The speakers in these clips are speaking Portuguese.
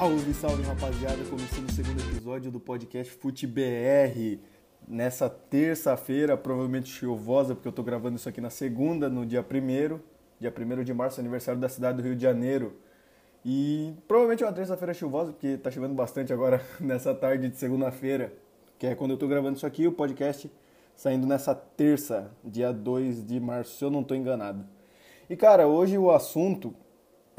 Salve, salve rapaziada! Começando o segundo episódio do podcast FuteBR. Nessa terça-feira, provavelmente chuvosa, porque eu tô gravando isso aqui na segunda, no dia 1 dia 1 de março, aniversário da cidade do Rio de Janeiro. E provavelmente é uma terça-feira chuvosa, porque tá chovendo bastante agora nessa tarde de segunda-feira, que é quando eu tô gravando isso aqui, o podcast saindo nessa terça, dia 2 de março, se eu não tô enganado. E cara, hoje o assunto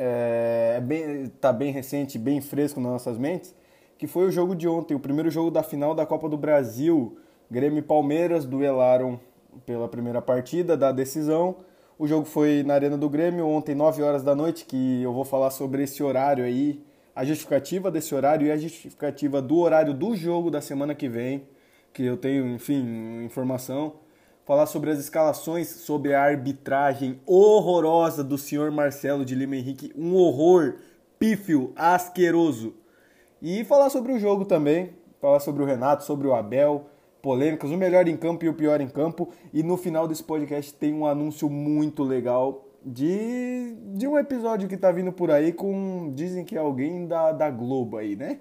é, é bem, tá bem recente, bem fresco nas nossas mentes, que foi o jogo de ontem, o primeiro jogo da final da Copa do Brasil. Grêmio e Palmeiras duelaram pela primeira partida da decisão. O jogo foi na Arena do Grêmio ontem, 9 horas da noite, que eu vou falar sobre esse horário aí, a justificativa desse horário e a justificativa do horário do jogo da semana que vem, que eu tenho, enfim, informação falar sobre as escalações, sobre a arbitragem horrorosa do senhor Marcelo de Lima Henrique, um horror pífio, asqueroso. E falar sobre o jogo também, falar sobre o Renato, sobre o Abel, polêmicas, o melhor em campo e o pior em campo. E no final desse podcast tem um anúncio muito legal de, de um episódio que tá vindo por aí com. Dizem que é alguém da, da Globo aí, né?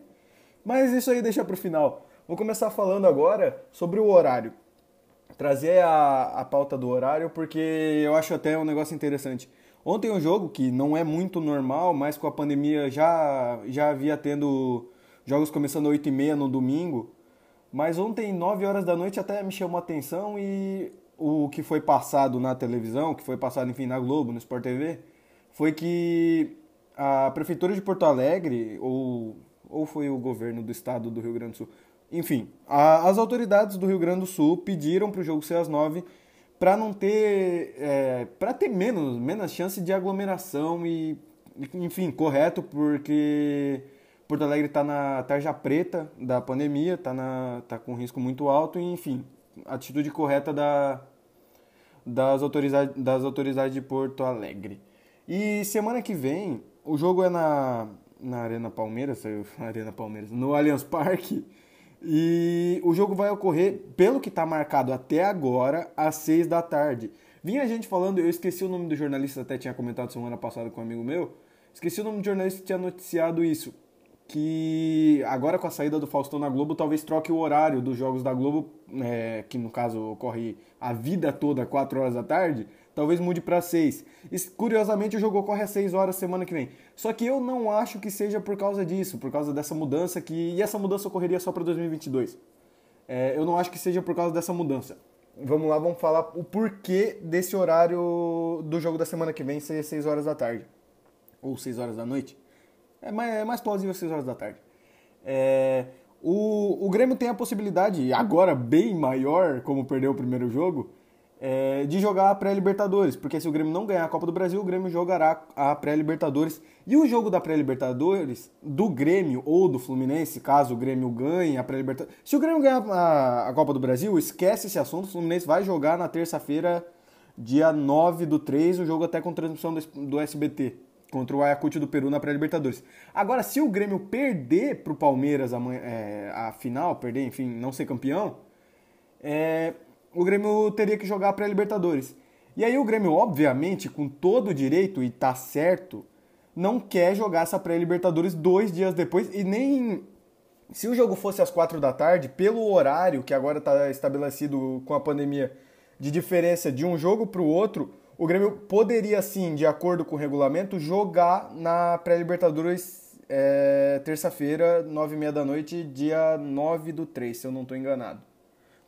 Mas isso aí deixa pro final. Vou começar falando agora sobre o horário trazer a, a pauta do horário porque eu acho até um negócio interessante. Ontem um jogo que não é muito normal, mas com a pandemia já, já havia tendo jogos começando às 8h30 no domingo. Mas ontem, 9 horas da noite, até me chamou a atenção e o que foi passado na televisão, que foi passado, enfim, na Globo, no Sport TV, foi que a Prefeitura de Porto Alegre, ou, ou foi o governo do estado do Rio Grande do Sul, enfim, a, as autoridades do Rio Grande do Sul pediram para o jogo ser às 9 para não ter. É, para ter menos, menos chance de aglomeração e. Enfim, correto, porque Porto Alegre está na tarja preta da pandemia, está tá com risco muito alto, e enfim, atitude correta da, das, autoridades, das autoridades de Porto Alegre. E semana que vem, o jogo é na, na Arena Palmeiras, Arena Palmeiras, no Allianz Parque. E o jogo vai ocorrer, pelo que está marcado até agora, às 6 da tarde. Vinha gente falando, eu esqueci o nome do jornalista, até tinha comentado semana passada com um amigo meu. Esqueci o nome do jornalista que tinha noticiado isso. Que agora com a saída do Faustão na Globo, talvez troque o horário dos jogos da Globo, é, que no caso ocorre a vida toda, 4 horas da tarde, talvez mude para 6. E, curiosamente, o jogo ocorre às 6 horas semana que vem. Só que eu não acho que seja por causa disso, por causa dessa mudança que e essa mudança ocorreria só para 2022. É, eu não acho que seja por causa dessa mudança. Vamos lá, vamos falar o porquê desse horário do jogo da semana que vem ser 6 horas da tarde. Ou 6 horas da noite. É mais, é mais plausível 6 horas da tarde. É, o, o Grêmio tem a possibilidade, agora bem maior, como perdeu o primeiro jogo, é, de jogar a pré-Libertadores, porque se o Grêmio não ganhar a Copa do Brasil, o Grêmio jogará a pré-Libertadores. E o jogo da pré-Libertadores, do Grêmio ou do Fluminense, caso o Grêmio ganhe a pré-Libertadores. Se o Grêmio ganhar a, a, Copa do Brasil, esquece esse assunto, o Fluminense vai jogar na terça-feira, dia 9 do 3, o jogo até com transmissão do, do SBT, contra o Ayacucho do Peru na pré-Libertadores. Agora, se o Grêmio perder para o Palmeiras é, a final, perder, enfim, não ser campeão, é, o Grêmio teria que jogar pré-Libertadores. E aí o Grêmio, obviamente, com todo o direito, e tá certo, não quer jogar essa pré-Libertadores dois dias depois e nem. Se o jogo fosse às quatro da tarde, pelo horário que agora está estabelecido com a pandemia de diferença de um jogo para o outro, o Grêmio poderia sim, de acordo com o regulamento, jogar na pré-Libertadores é, terça-feira, nove e meia da noite, dia 9 do 3, se eu não estou enganado.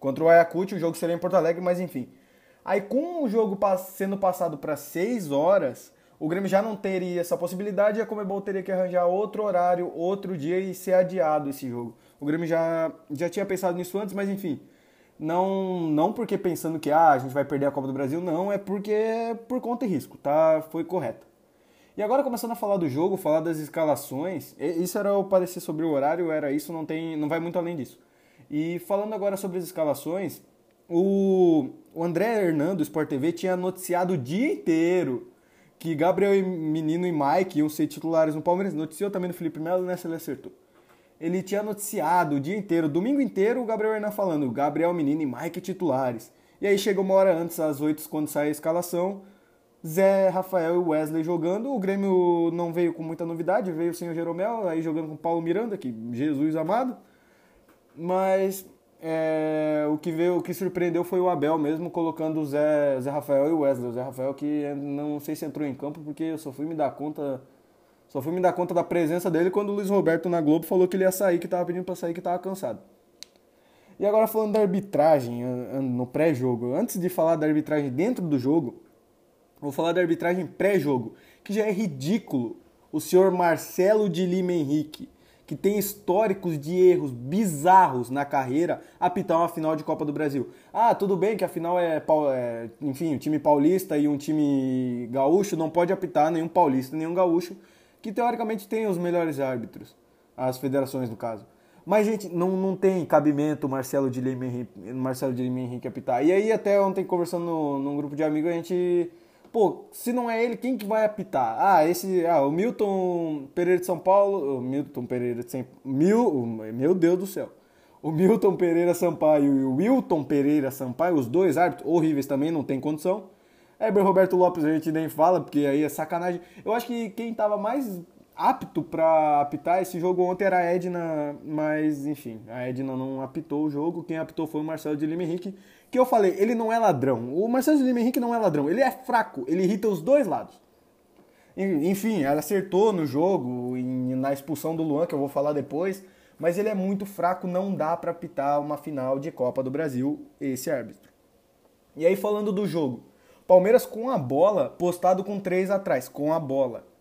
Contra o Ayacucho, o jogo seria em Porto Alegre, mas enfim. Aí com o jogo sendo passado para 6 horas, o Grêmio já não teria essa possibilidade e a Comebol teria que arranjar outro horário, outro dia e ser adiado esse jogo. O Grêmio já, já tinha pensado nisso antes, mas enfim. Não, não porque pensando que ah, a gente vai perder a Copa do Brasil, não, é porque é por conta e risco, tá? Foi correto. E agora começando a falar do jogo, falar das escalações, isso era o parecer sobre o horário, era isso, não tem, não vai muito além disso. E falando agora sobre as escalações, o, André Hernando, do Sport TV, tinha noticiado o dia inteiro que Gabriel Menino e Mike iam ser titulares no Palmeiras. Noticiou também no Felipe Melo, nessa ele acertou. Ele tinha noticiado o dia inteiro, domingo inteiro, o Gabriel Hernan falando Gabriel Menino e Mike titulares. E aí chegou uma hora antes, às 8, quando sai a escalação, Zé Rafael e Wesley jogando. O Grêmio não veio com muita novidade, veio sem o Jeromel, aí jogando com o Paulo Miranda, que Jesus amado. Mas é, o que veio, o que surpreendeu foi o Abel mesmo, colocando o Zé, Zé Rafael e o Wesley. O Zé Rafael que não sei se entrou em campo, porque eu só fui me dar conta. Só fui me dar conta da presença dele quando o Luiz Roberto na Globo falou que ele ia sair, que tava pedindo para sair, que tava cansado. E agora falando da arbitragem no pré-jogo. Antes de falar da arbitragem dentro do jogo, Vou falar da arbitragem pré-jogo, que já é ridículo. O senhor Marcelo de Lima Henrique, que tem históricos de erros bizarros na carreira, apitar uma final de Copa do Brasil. Ah, tudo bem que a final é, é enfim, um time paulista e um time gaúcho não pode apitar nenhum paulista, nenhum gaúcho, que teoricamente tem os melhores árbitros, as federações no caso. Mas, gente, não, não tem cabimento Marcelo de Lima Henrique, Marcelo de Lima Henrique apitar. E aí, até ontem, conversando no, num grupo de amigos, a gente pô, se não é ele, quem que vai apitar? Ah, esse, ah, o Milton Pereira de São Paulo, o Milton Pereira de São Mil, meu Deus do céu. O Milton Pereira Sampaio e o Wilton Pereira Sampaio, os dois árbitros horríveis também, não tem condição. Heber Roberto Lopes a gente nem fala, porque aí é sacanagem. Eu acho que quem tava mais apto para apitar esse jogo ontem era a Edna, mas enfim, a Edna não apitou o jogo. Quem apitou foi o Marcelo de Lima Henrique, que eu falei, ele não é ladrão. O Marcelo de Lima Henrique não é ladrão, ele é fraco, ele irrita os dois lados. Enfim, ela acertou no jogo, na expulsão do Luan, que eu vou falar depois, mas ele é muito fraco, não dá para apitar uma final de Copa do Brasil, esse árbitro. E aí falando do jogo, Palmeiras com a bola, postado com três atrás, com a bola.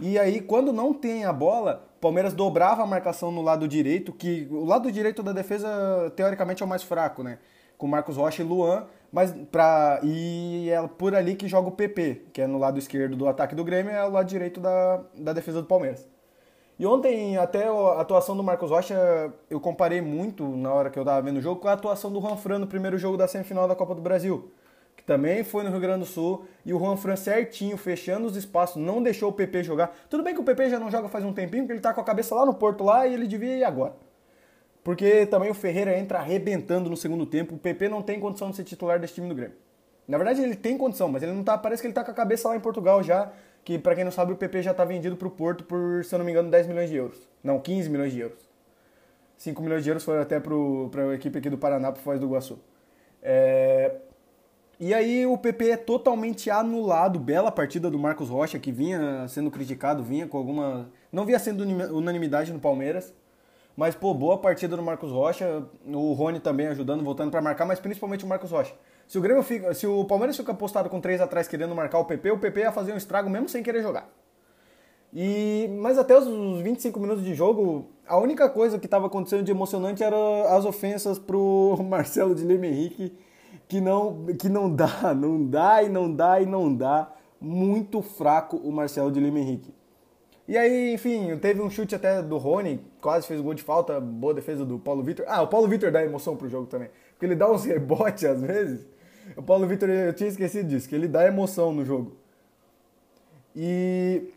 E aí, quando não tem a bola, Palmeiras dobrava a marcação no lado direito, que o lado direito da defesa, teoricamente, é o mais fraco, né? Com Marcos Rocha e Luan, mas pra, e é por ali que joga o PP, que é no lado esquerdo do ataque do Grêmio, é o lado direito da, da defesa do Palmeiras. E ontem, até a atuação do Marcos Rocha, eu comparei muito na hora que eu tava vendo o jogo com a atuação do Juan no primeiro jogo da semifinal da Copa do Brasil também foi no Rio Grande do Sul, e o Juan Fran certinho, fechando os espaços, não deixou o PP jogar. Tudo bem que o PP já não joga faz um tempinho, porque ele tá com a cabeça lá no Porto lá e ele devia ir agora. Porque também o Ferreira entra arrebentando no segundo tempo, o PP não tem condição de ser titular desse time do Grêmio. Na verdade ele tem condição, mas ele não tá, parece que ele tá com a cabeça lá em Portugal já, que para quem não sabe o PP já tá vendido pro Porto por, se eu não me engano, 10 milhões de euros. Não, 15 milhões de euros. 5 milhões de euros foram até para a equipe aqui do Paraná, pro Foz do Iguaçu. É, e aí o PP é totalmente anulado. Bela partida do Marcos Rocha, que vinha sendo criticado, vinha com alguma. Não vinha sendo unanimidade no Palmeiras. Mas, pô, boa partida do Marcos Rocha. O Rony também ajudando, voltando para marcar, mas principalmente o Marcos Rocha. Se o Grêmio fica. Se o Palmeiras fica postado com três atrás querendo marcar o PP, o PP ia fazer um estrago mesmo sem querer jogar. E, mas até os 25 minutos de jogo, a única coisa que estava acontecendo de emocionante eram as ofensas pro Marcelo de Lima Henrique que não, que não dá, não dá e não dá e não dá. Muito fraco o Marcelo de Lima Henrique. E aí, enfim, teve um chute até do Rony, quase fez gol de falta, boa defesa do Paulo Vitor. Ah, o Paulo Vitor dá emoção pro jogo também. Porque ele dá uns rebotes às vezes. O Paulo Vitor, eu tinha esquecido disso, que ele dá emoção no jogo. E.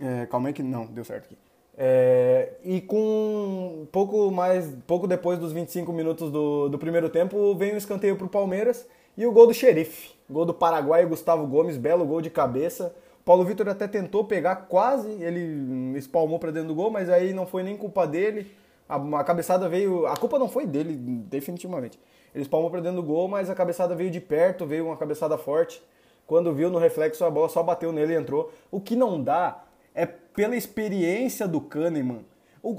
É, calma aí que. Não, deu certo aqui. É, e com pouco mais, pouco depois dos 25 minutos do, do primeiro tempo, vem o escanteio para o Palmeiras e o gol do xerife. Gol do Paraguai, Gustavo Gomes, belo gol de cabeça. Paulo Vitor até tentou pegar quase, ele espalmou para dentro do gol, mas aí não foi nem culpa dele. A, a, cabeçada veio, a culpa não foi dele, definitivamente. Ele espalmou para dentro do gol, mas a cabeçada veio de perto, veio uma cabeçada forte. Quando viu no reflexo, a bola só bateu nele e entrou. O que não dá é pela experiência do Kahneman.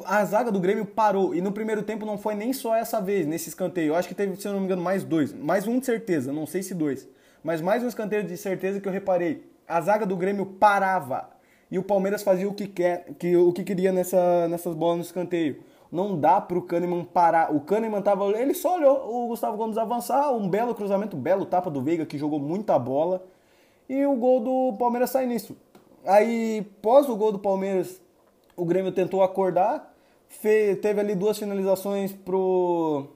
A zaga do Grêmio parou e no primeiro tempo não foi nem só essa vez, nesse escanteio. Eu acho que teve, se eu não me engano, mais dois. Mais um de certeza, não sei se dois. Mas mais um escanteio de certeza que eu reparei. A zaga do Grêmio parava e o Palmeiras fazia o que, quer, que, o que queria nessa, nessas bolas no escanteio. Não dá pro Kahneman parar. O Kahneman tava. Ele só olhou o Gustavo Gomes avançar, um belo cruzamento, belo tapa do Veiga que jogou muita bola. E o gol do Palmeiras sai nisso. Aí, pós o gol do Palmeiras, o Grêmio tentou acordar, teve ali duas finalizações pro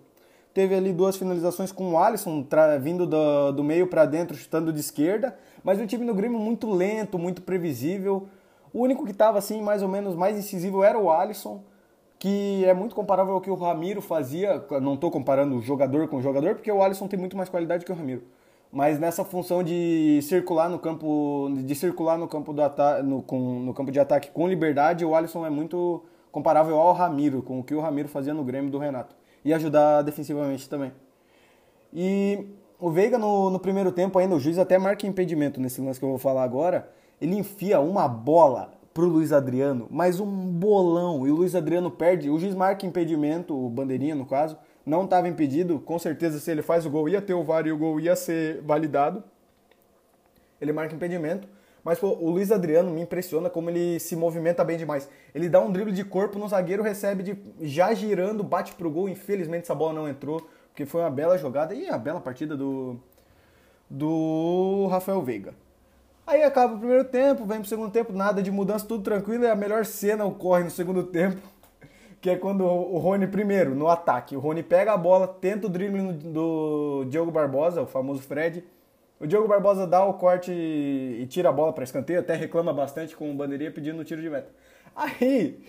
teve ali duas finalizações com o Alisson vindo do, do meio para dentro, chutando de esquerda, mas o time do Grêmio muito lento, muito previsível. O único que estava assim, mais ou menos mais incisivo era o Alisson, que é muito comparável ao que o Ramiro fazia. Não estou comparando jogador com jogador, porque o Alisson tem muito mais qualidade que o Ramiro mas nessa função de circular no campo, de circular no campo, do no, com, no campo de ataque com liberdade, o Alisson é muito comparável ao Ramiro, com o que o Ramiro fazia no Grêmio do Renato. E ajudar defensivamente também. E o Veiga no, no primeiro tempo ainda, o juiz até marca impedimento nesse lance que eu vou falar agora. Ele enfia uma bola pro Luiz Adriano, mas um bolão. E o Luiz Adriano perde. O juiz marca impedimento, o bandeirinha no caso não estava impedido, com certeza se ele faz o gol ia ter o VAR e o gol ia ser validado. Ele marca impedimento. Mas pô, o Luiz Adriano me impressiona como ele se movimenta bem demais. Ele dá um drible de corpo no zagueiro, recebe de, já girando, bate pro gol. Infelizmente essa bola não entrou, porque foi uma bela jogada e a bela partida do, do Rafael Veiga. Aí acaba o primeiro tempo, vem pro segundo tempo, nada de mudança, tudo tranquilo, e a melhor cena ocorre no segundo tempo que é quando o Rony, primeiro, no ataque, o Rony pega a bola, tenta o drible do Diogo Barbosa, o famoso Fred. O Diogo Barbosa dá o corte e tira a bola para escanteio, até reclama bastante com o bandeirinha pedindo o tiro de meta. Aí,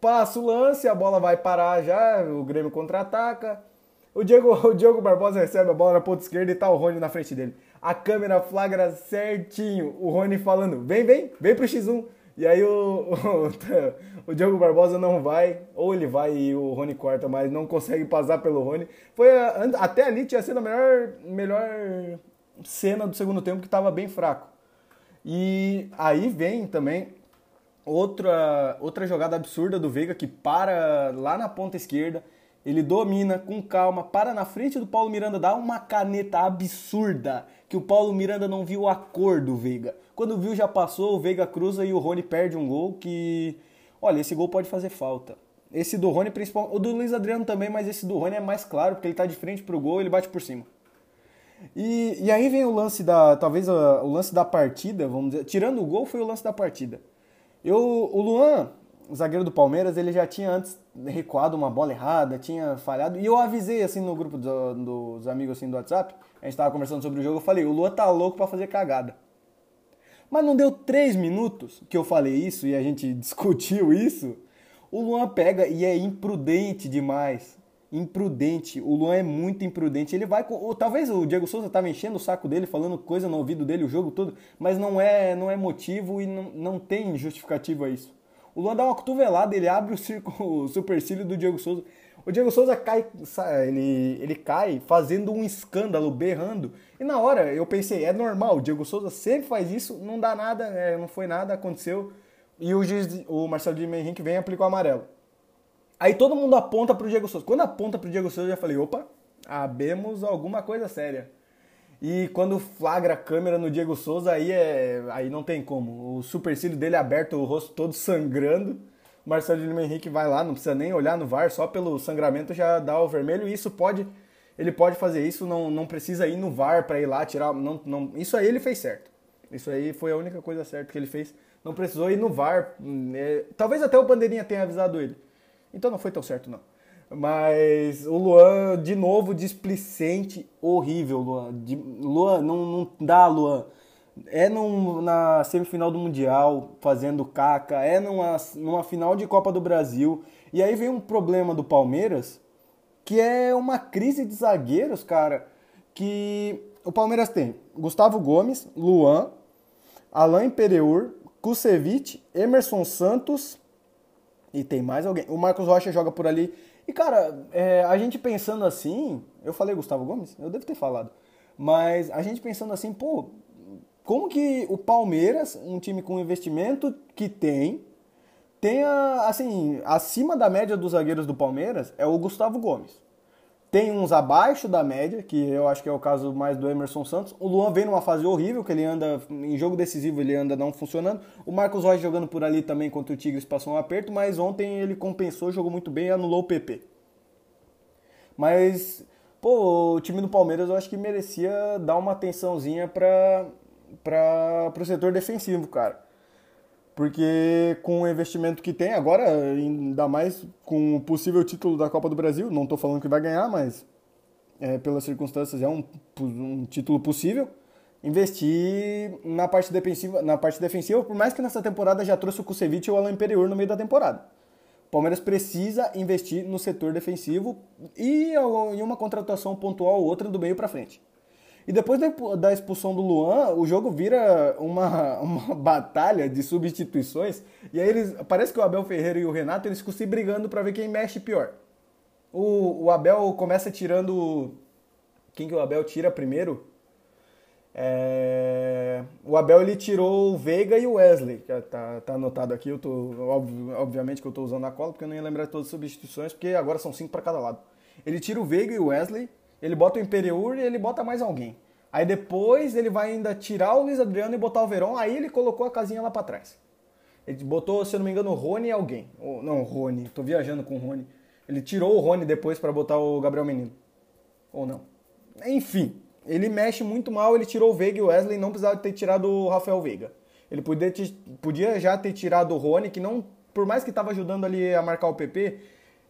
passa o lance, a bola vai parar já, o Grêmio contra-ataca. O Diogo, o Diogo Barbosa recebe a bola na ponta esquerda e tá o Rony na frente dele. A câmera flagra certinho o Rony falando: vem, vem, vem pro X1. E aí o, o, o, Diogo Barbosa não vai, ou ele vai e o Rony corta, mas não consegue passar pelo Rony. Foi até ali tinha sido a melhor, melhor cena do segundo tempo que estava bem fraco. E aí vem também outra outra jogada absurda do Veiga que para lá na ponta esquerda, ele domina com calma, para na frente do Paulo Miranda, dá uma caneta absurda que o Paulo Miranda não viu a cor do Veiga. Quando viu, já passou, o Veiga cruza e o Rony perde um gol que. Olha, esse gol pode fazer falta. Esse do Rony, principalmente. O do Luiz Adriano também, mas esse do Rony é mais claro, porque ele tá de frente pro gol e ele bate por cima. E, e aí vem o lance da. Talvez a, o lance da partida, vamos dizer. Tirando o gol, foi o lance da partida. Eu, o Luan, zagueiro do Palmeiras, ele já tinha antes recuado uma bola errada, tinha falhado. E eu avisei assim no grupo do, dos amigos assim do WhatsApp, a gente tava conversando sobre o jogo, eu falei, o Luan tá louco para fazer cagada. Mas não deu três minutos que eu falei isso e a gente discutiu isso. O Luan pega e é imprudente demais. Imprudente. O Luan é muito imprudente. Ele vai. Ou, talvez o Diego Souza estava enchendo o saco dele, falando coisa no ouvido dele o jogo todo, mas não é, não é motivo e não, não tem justificativa isso. O Luan dá uma cotovelada, ele abre o, circo, o supercílio do Diego Souza. O Diego Souza cai, ele, ele cai fazendo um escândalo, berrando. E na hora eu pensei, é normal, o Diego Souza sempre faz isso, não dá nada, é, não foi nada, aconteceu. E o juiz, o Marcelo de Henrique vem e aplicou o amarelo. Aí todo mundo aponta pro Diego Souza. Quando aponta pro Diego Souza, eu já falei, opa, abemos alguma coisa séria. E quando flagra a câmera no Diego Souza, aí, é, aí não tem como. O supercílio dele aberto, o rosto todo sangrando. Marcelo Lima Henrique vai lá, não precisa nem olhar no VAR, só pelo sangramento já dá o vermelho. E isso pode, ele pode fazer isso, não, não precisa ir no VAR para ir lá tirar. Não, não, isso aí ele fez certo. Isso aí foi a única coisa certa que ele fez. Não precisou ir no VAR. É, talvez até o Bandeirinha tenha avisado ele. Então não foi tão certo, não. Mas o Luan, de novo, displicente, horrível, Luan. De, Luan, não, não dá, Luan é num, na semifinal do Mundial fazendo caca, é numa, numa final de Copa do Brasil. E aí vem um problema do Palmeiras, que é uma crise de zagueiros, cara, que o Palmeiras tem Gustavo Gomes, Luan, Alain Pereur, Kusevich, Emerson Santos e tem mais alguém. O Marcos Rocha joga por ali. E, cara, é, a gente pensando assim, eu falei Gustavo Gomes? Eu devo ter falado. Mas a gente pensando assim, pô, como que o Palmeiras, um time com investimento que tem, tenha, assim, acima da média dos zagueiros do Palmeiras é o Gustavo Gomes. Tem uns abaixo da média, que eu acho que é o caso mais do Emerson Santos. O Luan vem numa fase horrível, que ele anda, em jogo decisivo, ele anda não funcionando. O Marcos Rocha jogando por ali também contra o Tigres passou um aperto, mas ontem ele compensou, jogou muito bem e anulou o PP. Mas, pô, o time do Palmeiras eu acho que merecia dar uma atençãozinha para para o setor defensivo, cara. Porque com o investimento que tem, agora, ainda mais com o possível título da Copa do Brasil, não estou falando que vai ganhar, mas é, pelas circunstâncias é um, um título possível. Investir na parte defensiva, na parte defensiva, por mais que nessa temporada já trouxe o Kusevich e o Alan Imperior no meio da temporada. O Palmeiras precisa investir no setor defensivo e em uma contratação pontual ou outra do meio para frente. E depois da expulsão do Luan, o jogo vira uma, uma batalha de substituições. E aí eles. Parece que o Abel Ferreira e o Renato eles ficam se brigando para ver quem mexe pior. O, o Abel começa tirando. Quem que o Abel tira primeiro? É... O Abel ele tirou o Veiga e o Wesley, que tá, tá anotado aqui. Eu tô, obviamente que eu tô usando a cola, porque eu não ia lembrar todas as substituições, porque agora são cinco para cada lado. Ele tira o Veiga e o Wesley, ele bota o Imperiur e ele bota mais alguém. Aí depois ele vai ainda tirar o Luiz Adriano e botar o Verón, aí ele colocou a casinha lá para trás. Ele botou, se eu não me engano, o Rony e alguém. Ou, não, o Rony, tô viajando com o Rony. Ele tirou o Rony depois para botar o Gabriel Menino. Ou não. Enfim, ele mexe muito mal, ele tirou o Veiga e o Wesley, não precisava ter tirado o Rafael Veiga. Ele podia, podia já ter tirado o Rony, que não, por mais que estava ajudando ali a marcar o PP,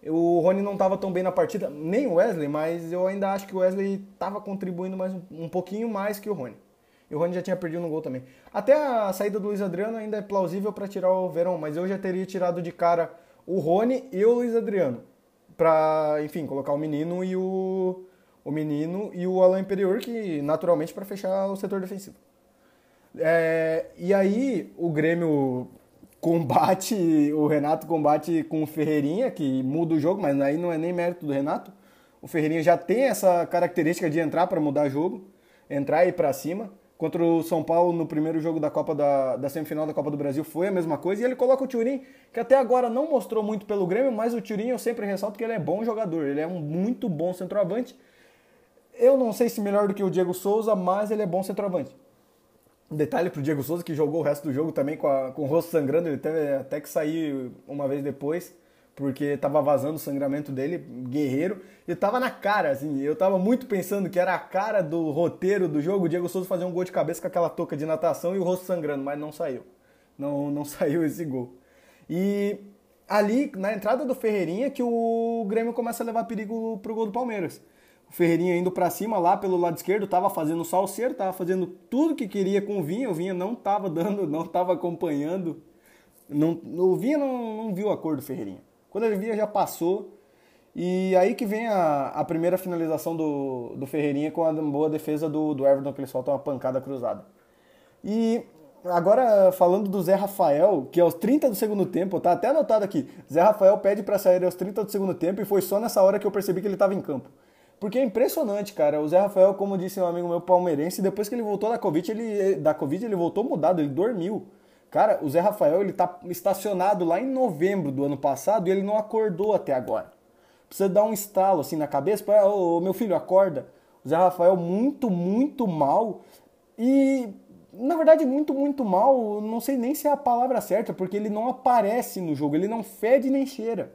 o Rony não estava tão bem na partida, nem o Wesley, mas eu ainda acho que o Wesley estava contribuindo mais um, pouquinho mais que o Rony. E o Rony já tinha perdido no gol também. Até a saída do Luiz Adriano ainda é plausível para tirar o Verão, mas eu já teria tirado de cara o Rony e o Luiz Adriano. Para, enfim, colocar o menino e o, o menino e o Alain Imperior, que naturalmente para fechar o setor defensivo. É, e aí o Grêmio combate, o Renato combate com o Ferreirinha, que muda o jogo, mas aí não é nem mérito do Renato. O Ferreirinha já tem essa característica de entrar para mudar jogo, entrar e ir para cima. Contra o São Paulo no primeiro jogo da Copa da, da semifinal da Copa do Brasil foi a mesma coisa. E ele coloca o Turim, que até agora não mostrou muito pelo Grêmio, mas o Turim eu sempre ressalto que ele é bom jogador. Ele é um muito bom centroavante. Eu não sei se melhor do que o Diego Souza, mas ele é bom centroavante. Um detalhe pro Diego Souza, que jogou o resto do jogo também com, a, com o rosto sangrando, ele teve até que sair uma vez depois, porque tava vazando o sangramento dele, guerreiro, e tava na cara, assim, eu tava muito pensando que era a cara do roteiro do jogo, o Diego Souza fazer um gol de cabeça com aquela touca de natação e o rosto sangrando, mas não saiu. Não, não saiu esse gol. E ali, na entrada do Ferreirinha, que o Grêmio começa a levar perigo pro gol do Palmeiras. O Ferreirinha indo para cima lá pelo lado esquerdo, tava fazendo salseiro, tava fazendo tudo que queria com o Vinha. O Vinha não tava dando, não tava acompanhando. Não, o Vinha não, não viu a cor do Ferreirinha. Quando ele via, já passou. E aí que vem a, a primeira finalização do, do Ferreirinha com a boa defesa do, do Everton, que ele solta uma pancada cruzada. E agora falando do Zé Rafael, que aos 30 do segundo tempo, tá até anotado aqui, Zé Rafael pede para sair aos 30 do segundo tempo e foi só nessa hora que eu percebi que ele estava em campo. Porque é impressionante, cara. O Zé Rafael, como disse um amigo meu palmeirense, depois que ele voltou da Covid, ele, da COVID, ele voltou mudado, ele dormiu. Cara, o Zé Rafael, ele tá estacionado lá em novembro do ano passado e ele não acordou até agora. Precisa dar um estalo assim na cabeça para, ô, meu filho, acorda. O Zé Rafael muito, muito mal e na verdade, muito, muito mal, não sei nem se é a palavra certa, porque ele não aparece no jogo, ele não fede nem cheira.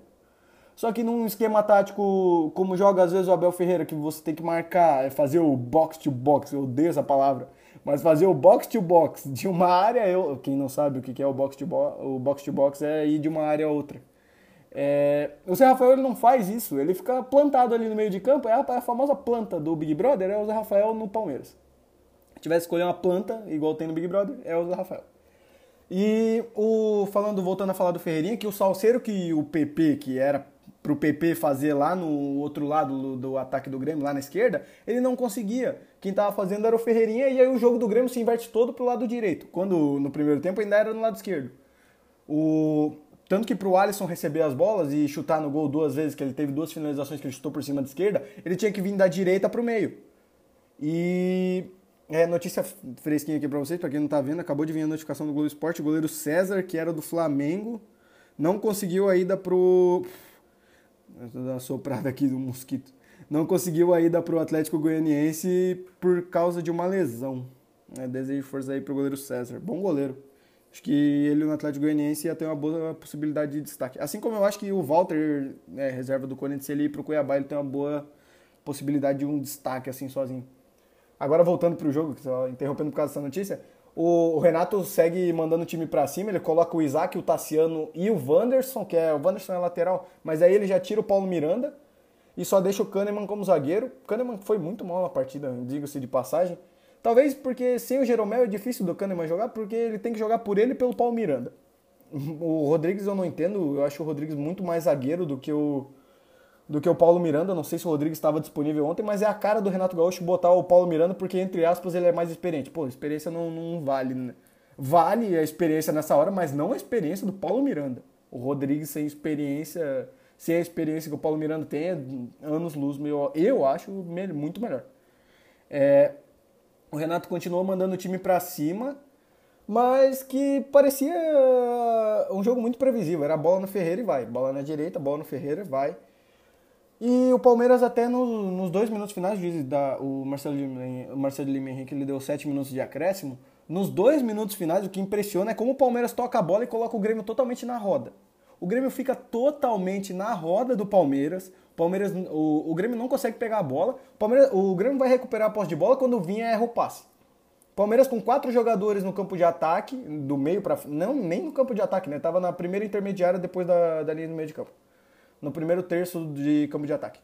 Só que num esquema tático, como joga às vezes o Abel Ferreira, que você tem que marcar, é fazer o box to box, eu odeio essa palavra, mas fazer o box to box de uma área, eu, quem não sabe o que é o box to box, o box to box é ir de uma área a outra. É, o Zé Rafael ele não faz isso, ele fica plantado ali no meio de campo, é a, é a famosa planta do Big Brother, é o Zé Rafael no Palmeiras. Se tivesse escolher uma planta, igual tem no Big Brother, é o Zé Rafael. E o falando, voltando a falar do Ferreirinha, que o Salseiro que o PP, que era para o PP fazer lá no outro lado do, do, ataque do Grêmio, lá na esquerda, ele não conseguia. Quem estava fazendo era o Ferreirinha e aí o jogo do Grêmio se inverte todo para o lado direito, quando no primeiro tempo ainda era no lado esquerdo. O... Tanto que para o Alisson receber as bolas e chutar no gol duas vezes, que ele teve duas finalizações que ele chutou por cima da esquerda, ele tinha que vir da direita para o meio. E é, notícia fresquinha aqui para vocês, para quem não está vendo, acabou de vir a notificação do Globo Esporte, o goleiro César, que era do Flamengo, não conseguiu a ida pro Uma soprada aqui do mosquito. Não conseguiu a ida para o Atlético Goianiense por causa de uma lesão. É, desejo força aí para o goleiro César. Bom goleiro. Acho que ele no Atlético Goianiense ia ter uma boa possibilidade de destaque. Assim como eu acho que o Walter, né, reserva do Corinthians, ele ir para o Cuiabá, ele tem uma boa possibilidade de um destaque assim sozinho. Agora voltando para o jogo, só interrompendo por causa dessa notícia, o, Renato segue mandando o time para cima, ele coloca o Isaac, o Tassiano e o Wanderson, que é o Wanderson é lateral, mas aí ele já tira o Paulo Miranda e só deixa o Kahneman como zagueiro. O Kahneman foi muito mal na partida, diga-se de passagem. Talvez porque sem o Jeromel é difícil do Kahneman jogar, porque ele tem que jogar por ele e pelo Paulo Miranda. O Rodrigues eu não entendo, eu acho o Rodrigues muito mais zagueiro do que o do que o Paulo Miranda. Não sei se o Rodrigues estava disponível ontem, mas é a cara do Renato Gaúcho botar o Paulo Miranda porque, entre aspas, ele é mais experiente. Pô, experiência não, não vale, né? Vale a experiência nessa hora, mas não a experiência do Paulo Miranda. O Rodrigues sem experiência, sem a experiência que o Paulo Miranda tem, é anos luz, eu, eu acho muito melhor. É, o Renato continuou mandando o time para cima, mas que parecia um jogo muito previsível. Era bola no Ferreira e vai, bola na direita, bola no Ferreira e vai. E o Palmeiras até no, nos dois minutos finais, da, o Marcelo, o Marcelo Lima Henrique ele deu sete minutos de acréscimo. Nos dois minutos finais, o que impressiona é como o Palmeiras toca a bola e coloca o Grêmio totalmente na roda. O Grêmio fica totalmente na roda do Palmeiras. O, Palmeiras, o, o Grêmio não consegue pegar a bola. O, Palmeiras, o Grêmio vai recuperar a posse de bola quando o Vinha erra o passe. Palmeiras com quatro jogadores no campo de ataque, do meio para não nem no campo de ataque, né? Tava na primeira intermediária depois da, da linha do meio de campo no primeiro terço de campo de ataque.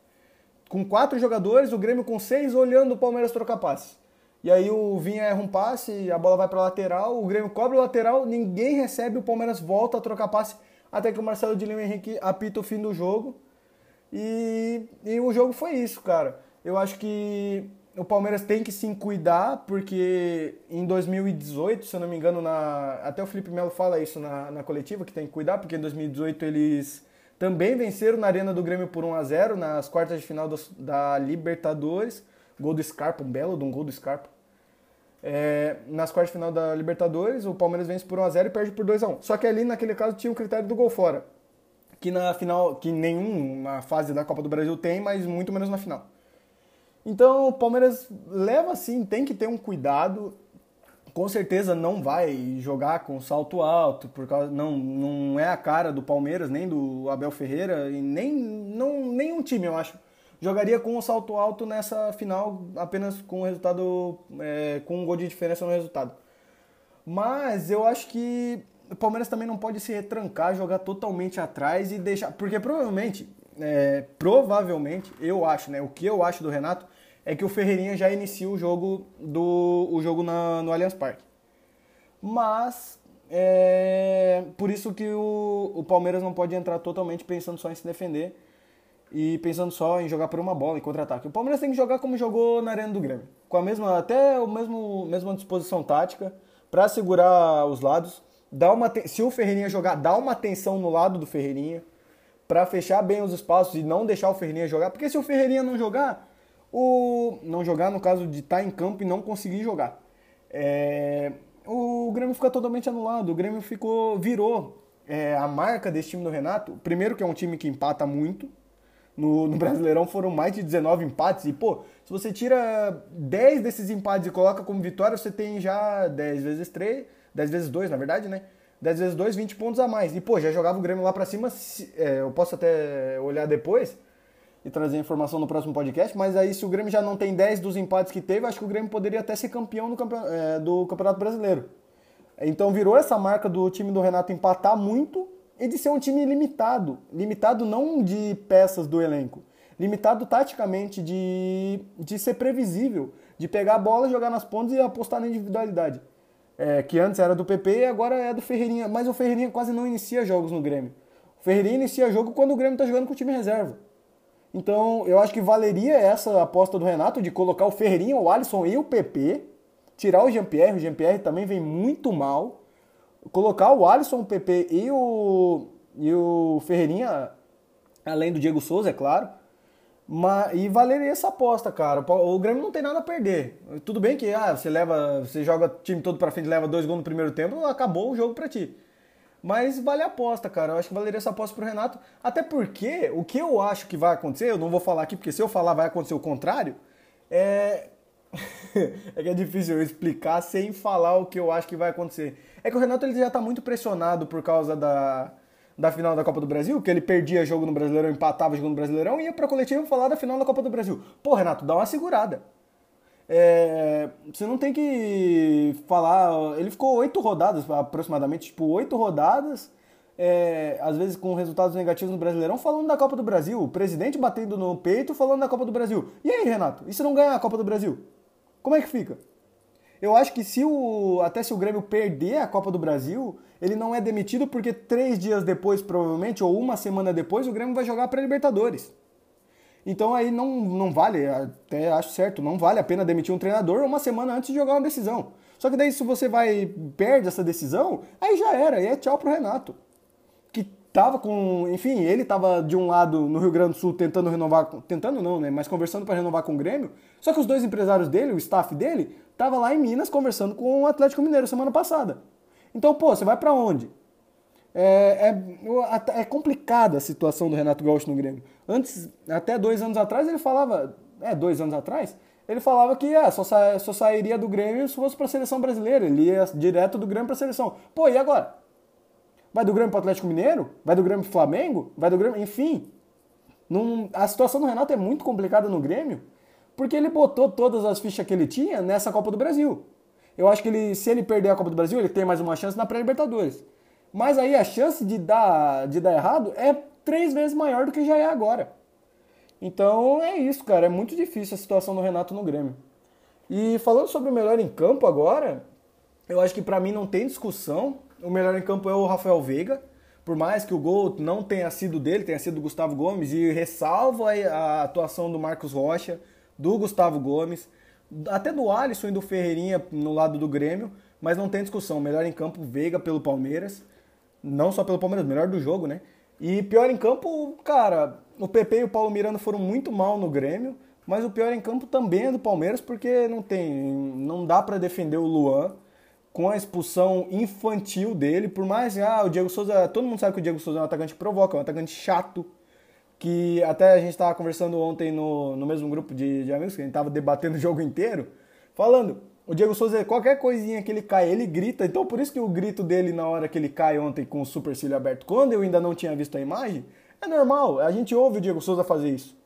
Com quatro jogadores, o Grêmio com seis olhando o Palmeiras trocar passe. E aí o Vinha erra um passe, a bola vai para lateral, o Grêmio cobra o lateral, ninguém recebe, o Palmeiras volta a trocar passe até que o Marcelo de Lima Henrique apita o fim do jogo. E, e o jogo foi isso, cara. Eu acho que o Palmeiras tem que sim cuidar, porque em 2018, se eu não me engano, na, até o Felipe Melo fala isso na, na coletiva, que tem que cuidar, porque em 2018 eles também venceram na Arena do Grêmio por 1 a 0 nas quartas de final da Libertadores. Gol do Scarpa, um belo de um gol do Scarpa. É, nas quartas de final da Libertadores, o Palmeiras vence por 1 a 0 e perde por 2 a 1 Só que ali, naquele caso, tinha o critério do gol fora. Que na final, que nenhum na fase da Copa do Brasil tem, mas muito menos na final. Então o Palmeiras leva assim, tem que ter um cuidado com certeza não vai jogar com salto alto, por causa não, não é a cara do Palmeiras, nem do Abel Ferreira, e nem não, nenhum time, eu acho. Jogaria com o salto alto nessa final apenas com o resultado, é, com um gol de diferença no resultado. Mas eu acho que o Palmeiras também não pode se retrancar, jogar totalmente atrás e deixar. Porque provavelmente, é, provavelmente, eu acho, né? O que eu acho do Renato é que o Ferreirinha já inicia o jogo do o jogo na, no Allianz Parque. Mas é por isso que o, o Palmeiras não pode entrar totalmente pensando só em se defender e pensando só em jogar por uma bola e contra-ataque. O Palmeiras tem que jogar como jogou na Arena do Grêmio, com a mesma até o mesmo mesma disposição tática para segurar os lados, dar uma se o Ferreirinha jogar, dá uma atenção no lado do Ferreirinha para fechar bem os espaços e não deixar o Ferreirinha jogar, porque se o Ferreirinha não jogar, o não jogar no caso de estar tá em campo e não conseguir jogar. É, o Grêmio fica totalmente anulado. O Grêmio ficou virou é, a marca desse time do Renato. Primeiro que é um time que empata muito. No, no, Brasileirão foram mais de 19 empates. E, pô, se você tira 10 desses empates e coloca como vitória, você tem já 10 vezes 3, 10 vezes 2, na verdade, né? 10 vezes 2, 20 pontos a mais. E, pô, já jogava o Grêmio lá pra cima. É, eu posso até olhar depois e trazer informação no próximo podcast, mas aí se o Grêmio já não tem 10 dos empates que teve, acho que o Grêmio poderia até ser campeão do, campeonato, é, do campeonato Brasileiro. Então virou essa marca do time do Renato empatar muito e de ser um time limitado. Limitado não de peças do elenco, limitado taticamente de, de ser previsível, de pegar a bola, jogar nas pontas e apostar na individualidade. É, que antes era do PP e agora é do Ferreirinha. Mas o Ferreirinha quase não inicia jogos no Grêmio. O Ferreirinha inicia jogo quando o Grêmio está jogando com o time reserva. Então, eu acho que valeria essa aposta do Renato de colocar o Ferreirinha, o Alisson e o PP, tirar o Jean-Pierre, o Jean-Pierre também vem muito mal, colocar o Alisson, o PP e o, e o Ferreirinha, além do Diego Souza, é claro, mas, e valeria essa aposta, cara. O Grêmio não tem nada a perder. Tudo bem que ah, você leva, você joga o time todo para frente, leva dois gols no primeiro tempo, acabou o jogo para ti. Mas vale a aposta, cara. Eu acho que valeria essa aposta pro Renato. Até porque o que eu acho que vai acontecer, eu não vou falar aqui, porque se eu falar vai acontecer o contrário, é. é que é difícil eu explicar sem falar o que eu acho que vai acontecer. É que o Renato ele já tá muito pressionado por causa da, da final da Copa do Brasil, que ele perdia jogo no Brasileirão, empatava jogo no Brasileirão e ia pra coletiva falar da final da Copa do Brasil. Pô, Renato, dá uma segurada é, você não tem que falar. Ele ficou oito rodadas, aproximadamente, tipo, oito rodadas, é, às vezes com resultados negativos no Brasileirão, falando da Copa do Brasil. O presidente batendo no peito falando da Copa do Brasil. E aí, Renato? E se não ganhar a Copa do Brasil? Como é que fica? Eu acho que se o. Até se o Grêmio perder a Copa do Brasil, ele não é demitido porque três dias depois, provavelmente, ou uma semana depois, o Grêmio vai jogar para Libertadores. Então aí não, não vale, até acho certo, não vale a pena demitir um treinador uma semana antes de jogar uma decisão. Só que daí se você vai perde essa decisão, aí já era, aí é tchau pro Renato. Que tava com, enfim, ele tava de um lado no Rio Grande do Sul tentando renovar, tentando não, né, mas conversando para renovar com o Grêmio. Só que os dois empresários dele, o staff dele, tava lá em Minas conversando com o Atlético Mineiro semana passada. Então, pô, você vai para onde? É, é, é, complicada a situação do Renato Gaúcho no Grêmio. Antes, até dois anos atrás, ele falava. É, dois anos atrás, ele falava que é, só, sa, só sairia do Grêmio se fosse para a seleção brasileira. Ele ia direto do Grêmio para a seleção. Pô, e agora? Vai do Grêmio para o Atlético Mineiro? Vai do Grêmio para Flamengo? Vai do Grêmio. Enfim. Num, a situação do Renato é muito complicada no Grêmio, porque ele botou todas as fichas que ele tinha nessa Copa do Brasil. Eu acho que ele, se ele perder a Copa do Brasil, ele tem mais uma chance na pré-Libertadores. Mas aí a chance de dar, de dar errado é três vezes maior do que já é agora. Então é isso, cara. É muito difícil a situação do Renato no Grêmio. E falando sobre o melhor em campo agora, eu acho que para mim não tem discussão. O melhor em campo é o Rafael Veiga. Por mais que o gol não tenha sido dele, tenha sido do Gustavo Gomes, e ressalvo a atuação do Marcos Rocha, do Gustavo Gomes, até do Alisson e do Ferreirinha no lado do Grêmio, mas não tem discussão. Melhor em campo, Veiga pelo Palmeiras não só pelo Palmeiras, melhor do jogo, né? E pior em campo, cara, o PP e o Paulo Miranda foram muito mal no Grêmio, mas o pior em campo também é do Palmeiras, porque não tem, não dá para defender o Luan com a expulsão infantil dele, por mais que ah, o Diego Souza, todo mundo sabe que o Diego Souza é um atacante que provoca, é um atacante chato, que até a gente estava conversando ontem no, no mesmo grupo de, de amigos, que a gente estava debatendo o jogo inteiro, falando, o Diego Souza, qualquer coisinha que ele cai, ele grita. Então por isso que o grito dele na hora que ele cai ontem com o supercílio aberto, quando eu ainda não tinha visto a imagem, é normal. A gente ouve o Diego Souza fazer isso.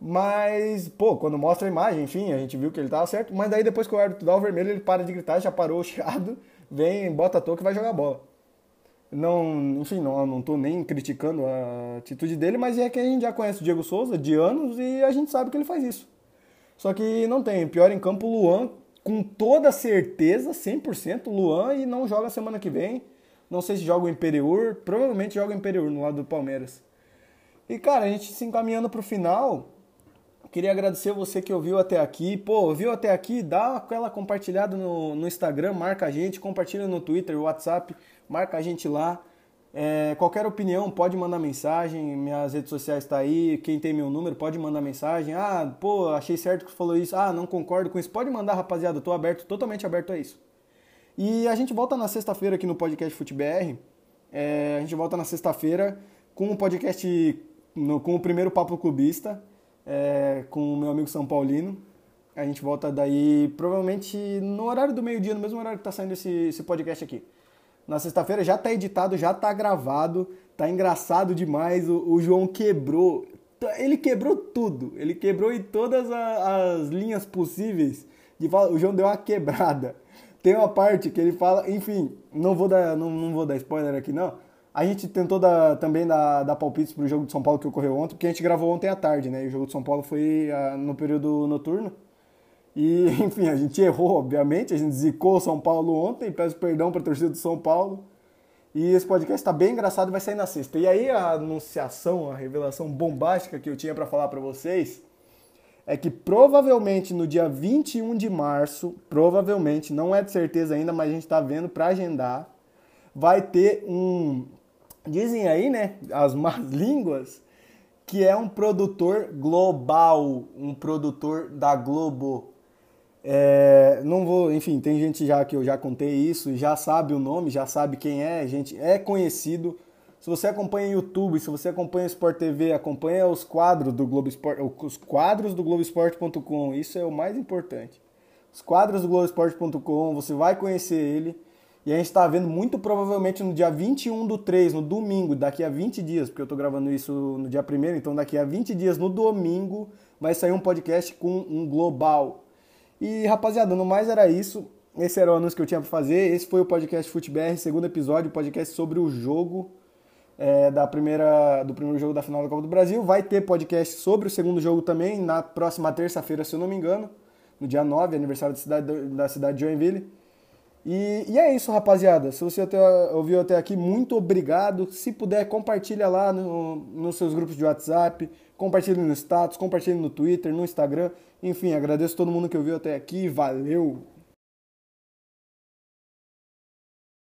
Mas, pô, quando mostra a imagem, enfim, a gente viu que ele tava certo. Mas daí depois que o árbitro dá o vermelho, ele para de gritar, já parou o chiado, vem, bota a touca e vai jogar bola. Não, enfim, não, não tô nem criticando a atitude dele, mas é que a gente já conhece o Diego Souza de anos e a gente sabe que ele faz isso. Só que não tem. Pior em campo, o Luan com toda certeza, 100%, Luan e não joga semana que vem. Não sei se joga o Imperiur, provavelmente joga o Imperiur no lado do Palmeiras. E cara, a gente se encaminhando para o final, queria agradecer você que ouviu até aqui. Pô, ouviu até aqui? Dá aquela compartilhada no, no Instagram, marca a gente, compartilha no Twitter, WhatsApp, marca a gente lá. É, qualquer opinião, pode mandar mensagem, minhas redes sociais está aí, quem tem meu número pode mandar mensagem. Ah, pô, achei certo que falou isso. Ah, não concordo com isso. Pode mandar, rapaziada, tô aberto, totalmente aberto a isso. E a gente volta na sexta-feira aqui no podcast FuteBR. É, a gente volta na sexta-feira com o podcast, no, com o primeiro Papo Clubista, é, com o meu amigo São Paulino. A gente volta daí provavelmente no horário do meio-dia, no mesmo horário que está saindo esse, esse podcast aqui na sexta-feira já tá editado, já tá gravado, tá engraçado demais. O, o, João quebrou, ele quebrou tudo, ele quebrou em todas a, as linhas possíveis. De, o João deu uma quebrada. Tem uma parte que ele fala, enfim, não vou dar, não, não vou dar spoiler aqui não. A gente tentou também dar, dar palpites pro jogo de São Paulo que ocorreu ontem, porque a gente gravou ontem à tarde, né? E o jogo de São Paulo foi uh, no período noturno. E, enfim, a gente errou, obviamente, a gente zicou o São Paulo ontem, peço perdão para a torcida do São Paulo. E esse podcast está bem engraçado e vai sair na sexta. E aí a anunciação, a revelação bombástica que eu tinha para falar para vocês é que provavelmente no dia 21 de março, provavelmente, não é de certeza ainda, mas a gente está vendo para agendar, vai ter um, dizem aí, né, as más línguas, que é um produtor global, um produtor da Globo. É, não vou, enfim, tem gente já que eu já contei isso, já sabe o nome, já sabe quem é, gente é conhecido. Se você acompanha YouTube, se você acompanha o Sport TV, acompanha os quadros do Globo Esporte, os quadros do Globoesporte.com, isso é o mais importante. Os quadros do Globoesporte.com, você vai conhecer ele. E a gente está vendo muito provavelmente no dia 21 do 3, no domingo, daqui a 20 dias, porque eu estou gravando isso no dia 1 então daqui a 20 dias, no domingo, vai sair um podcast com um global. E rapaziada, no mais era isso. Esse era o anúncio que eu tinha para fazer. Esse foi o podcast FuteBR, segundo episódio, podcast sobre o jogo é, da primeira, do primeiro jogo da final da Copa do Brasil. Vai ter podcast sobre o segundo jogo também na próxima terça-feira, se eu não me engano, no dia 9, aniversário da cidade, da cidade de Joinville. E, e, é isso, rapaziada. Se você até, ouviu até aqui, muito obrigado. Se puder, compartilha lá no, nos seus grupos de WhatsApp, Compartilhe no status, compartilhe no Twitter, no Instagram. Enfim, agradeço todo mundo que ouviu até aqui. Valeu!